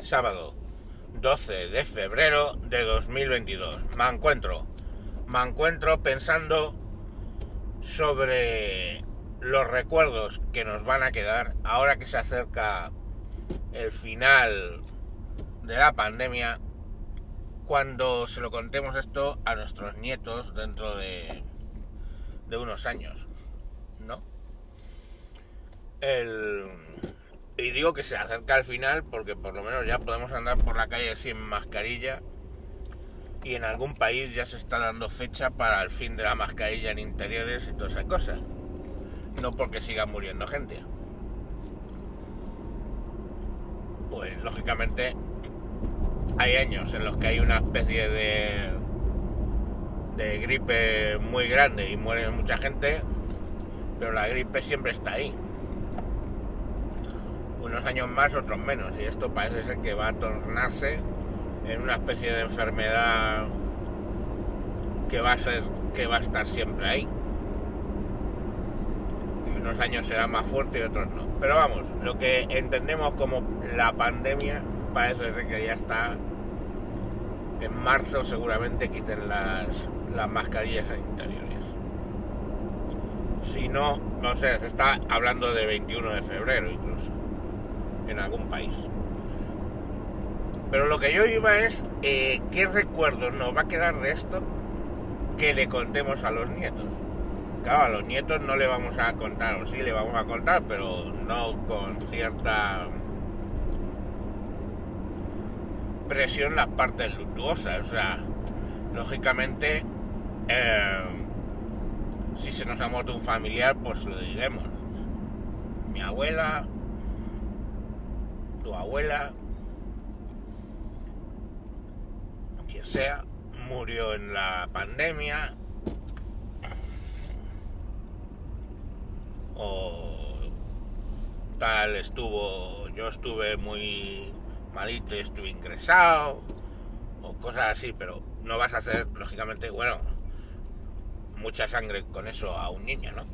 sábado 12 de febrero de 2022. Me encuentro, me encuentro pensando sobre los recuerdos que nos van a quedar ahora que se acerca el final de la pandemia cuando se lo contemos esto a nuestros nietos dentro de, de unos años, ¿no? El, y digo que se acerca al final porque por lo menos ya podemos andar por la calle sin mascarilla y en algún país ya se está dando fecha para el fin de la mascarilla en interiores y todas esas cosas. No porque siga muriendo gente. Pues lógicamente hay años en los que hay una especie de de gripe muy grande y muere mucha gente, pero la gripe siempre está ahí unos años más, otros menos. Y esto parece ser que va a tornarse en una especie de enfermedad que va a ser, que va a estar siempre ahí. Y unos años será más fuerte y otros no. Pero vamos, lo que entendemos como la pandemia parece ser que ya está en marzo seguramente quiten las, las mascarillas interiores. Si no, no sé, se está hablando de 21 de febrero incluso en algún país. Pero lo que yo iba es, eh, ¿qué recuerdos nos va a quedar de esto que le contemos a los nietos? Claro, a los nietos no le vamos a contar, o sí le vamos a contar, pero no con cierta presión las partes luctuosas. O sea, lógicamente, eh, si se nos ha muerto un familiar, pues lo diremos. Mi abuela, tu abuela, quien sea, murió en la pandemia o tal estuvo, yo estuve muy malito y estuve ingresado o cosas así, pero no vas a hacer, lógicamente, bueno, mucha sangre con eso a un niño, ¿no?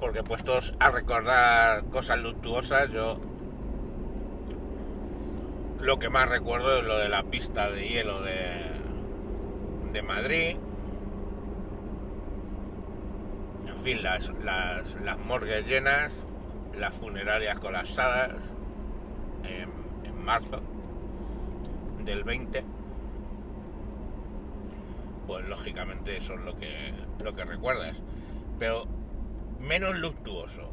Porque puestos a recordar cosas luctuosas, yo lo que más recuerdo es lo de la pista de hielo de, de Madrid. En fin, las, las, las morgues llenas, las funerarias colapsadas en, marzo del 20 pues lógicamente eso es lo que lo que recuerdas pero menos luctuoso,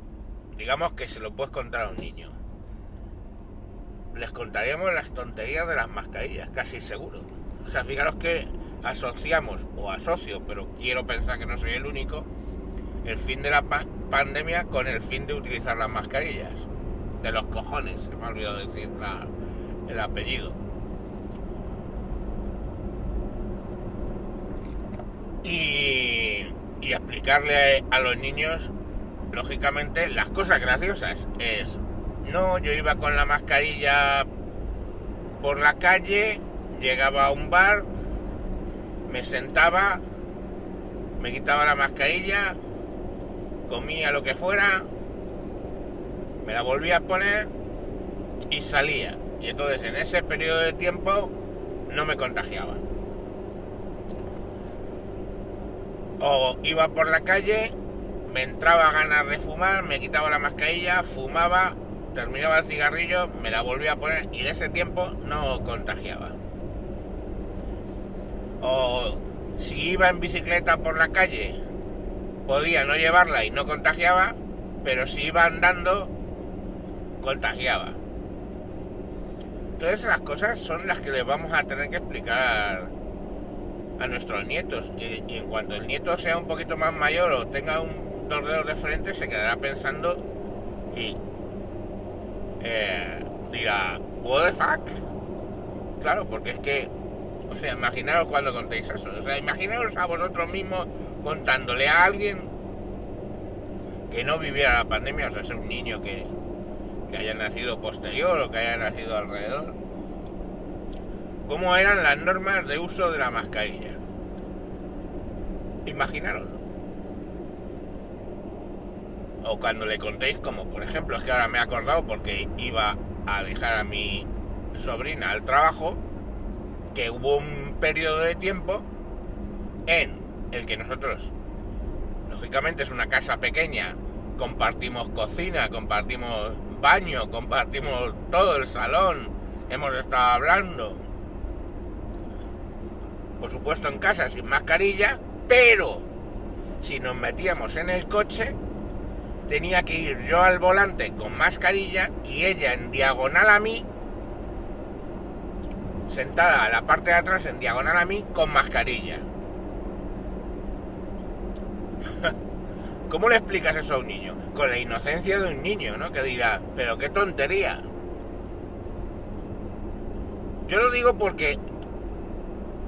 digamos que se lo puedes contar a un niño, les contaríamos las tonterías de las mascarillas, casi seguro. O sea, fijaros que asociamos, o asocio, pero quiero pensar que no soy el único, el fin de la pandemia con el fin de utilizar las mascarillas. De los cojones, se me ha olvidado decir el apellido. Y, y explicarle a los niños lógicamente, las cosas graciosas es, no, yo iba con la mascarilla por la calle, llegaba a un bar, me sentaba, me quitaba la mascarilla, comía lo que fuera, me la volvía a poner y salía. Y entonces en ese periodo de tiempo no me contagiaba. O iba por la calle me entraba ganas de fumar, me quitaba la mascarilla, fumaba, terminaba el cigarrillo, me la volvía a poner y en ese tiempo no contagiaba. O si iba en bicicleta por la calle, podía no llevarla y no contagiaba, pero si iba andando, contagiaba. Todas esas cosas son las que les vamos a tener que explicar a nuestros nietos. Y, y en cuanto el nieto sea un poquito más mayor o tenga un dos dedos de frente se quedará pensando y eh, dirá, what the fuck? Claro, porque es que, o sea, imaginaros cuando contéis eso, o sea, imaginaros a vosotros mismos contándole a alguien que no viviera la pandemia, o sea, es un niño que, que haya nacido posterior o que haya nacido alrededor, cómo eran las normas de uso de la mascarilla. Imaginaros. o cuando le contéis, como por ejemplo, es que ahora me he acordado porque iba a dejar a mi sobrina al trabajo, que hubo un periodo de tiempo en el que nosotros, lógicamente es una casa pequeña, compartimos cocina, compartimos baño, compartimos todo el salón, hemos estado hablando, por supuesto en casa sin mascarilla, pero si nos metíamos en el coche, tenía que ir yo al volante con mascarilla y ella en diagonal a mí, sentada a la parte de atrás en diagonal a mí con mascarilla. ¿Cómo le explicas eso a un niño? Con la inocencia de un niño, ¿no? Que dirá, pero qué tontería. Yo lo digo porque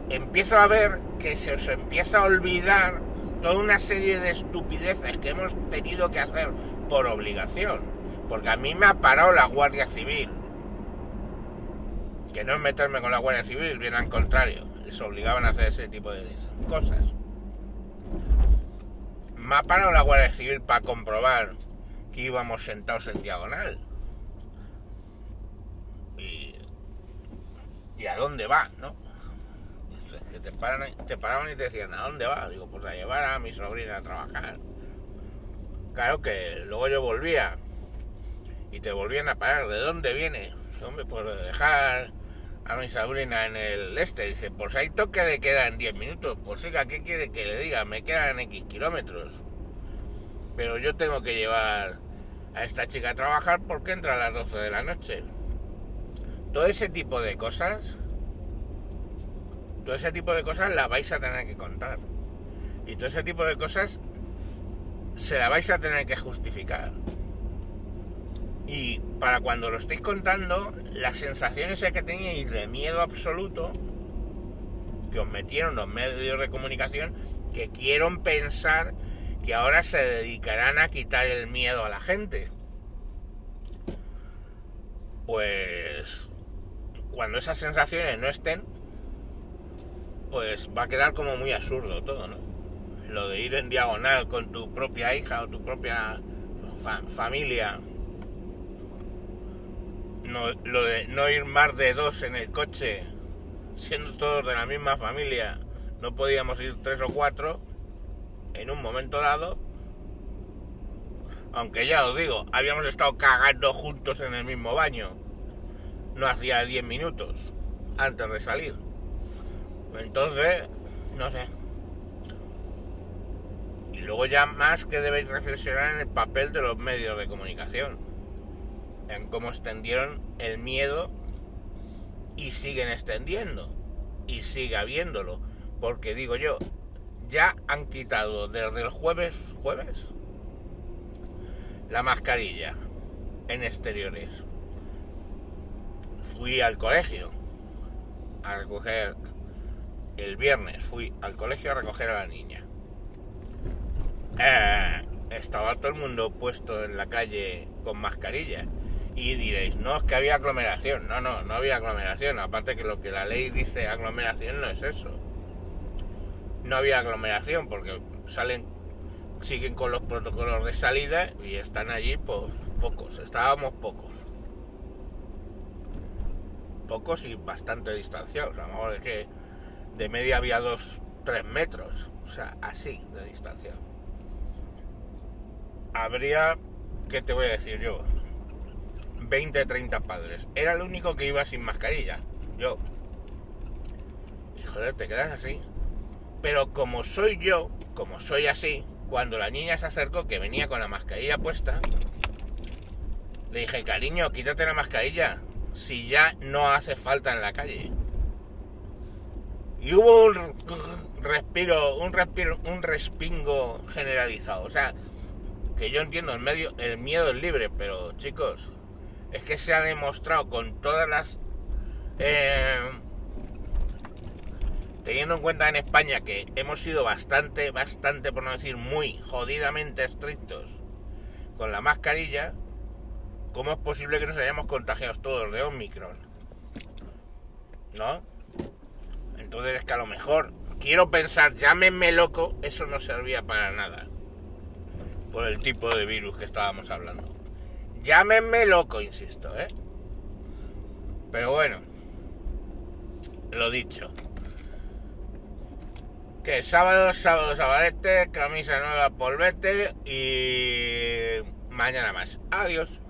empiezo a ver que se os empieza a olvidar toda una serie de estupideces que hemos tenido que hacer por obligación. Porque a mí me ha parado la Guardia Civil. Que no es meterme con la Guardia Civil, bien al contrario. Les obligaban a hacer ese tipo de cosas. Me ha parado la Guardia Civil para comprobar que íbamos sentados en diagonal. Y, y a dónde va, ¿no? Te, paraban y te decían, ¿a dónde va? Digo, pues a llevar a mi sobrina a trabajar. Claro que luego yo volvía y te volvían a parar. ¿De dónde viene? Hombre, pues de dejar a mi sobrina en el este. Dice, pues hay toque de queda en 10 minutos. Pues siga, ¿qué quiere que le diga? Me quedan X kilómetros. Pero yo tengo que llevar a esta chica a trabajar porque entra a las 12 de la noche. Todo ese tipo de cosas, todo ese tipo de cosas la vais a tener que contar. Y todo ese tipo de cosas se la vais a tener que justificar. Y para cuando lo estéis contando, las sensaciones que teníais de miedo absoluto que os metieron los medios de comunicación, que quiero pensar que ahora se dedicarán a quitar el miedo a la gente. Pues cuando esas sensaciones no estén, pues va a quedar como muy absurdo todo, ¿no? Lo de ir en diagonal con tu propia hija o tu propia familia. No, lo de no ir más de dos en el coche, siendo todos de la misma familia, no podíamos ir tres o cuatro en un momento dado, aunque ya os digo, habíamos estado cagando juntos en el mismo baño, no hacía 10 minutos antes de salir. Entonces, no sé. Y luego ya más que debéis reflexionar en el papel de los medios de comunicación, en cómo extendieron el miedo y siguen extendiendo, y sigue habiéndolo, porque digo yo, ya han quitado desde el jueves, jueves, la mascarilla en exteriores. Fui al colegio a recoger, el viernes fui al colegio a recoger a la niña. Eh, estaba todo el mundo puesto en la calle con mascarilla. Y diréis, no, es que había aglomeración. No, no, no había aglomeración. Aparte que lo que la ley dice aglomeración no es eso no había aglomeración porque salen, siguen con los protocolos de salida y están allí pues pocos, estábamos pocos. Pocos y bastante distanciados, a lo mejor es que de media había dos, tres metros, o sea, así de distancia. Habría, ¿qué te voy a decir yo? 20, 30 padres. Era el único que iba sin mascarilla. Yo. Y joder, te quedas así. Pero como soy yo, como soy así, cuando la niña se acercó, que venía con la mascarilla puesta, le dije, cariño, quítate la mascarilla, si ya no hace falta en la calle. Y hubo un respiro, un respiro, un respingo generalizado. O sea, que yo entiendo, el, medio, el miedo es libre, pero chicos, es que se ha demostrado con todas las eh, teniendo en cuenta en España que hemos sido bastante, bastante, por no decir muy jodidamente estrictos con la mascarilla, ¿cómo es posible que nos hayamos contagiado todos de Omicron? ¿No? Entonces es que a lo mejor, quiero pensar, llámenme loco, eso no servía para nada. por el tipo de virus que estábamos hablando. Llámenme loco, insisto, ¿eh? Pero bueno, lo dicho. Que sábado, sábado, sabarete, camisa nueva, polvete y mañana más. Adiós.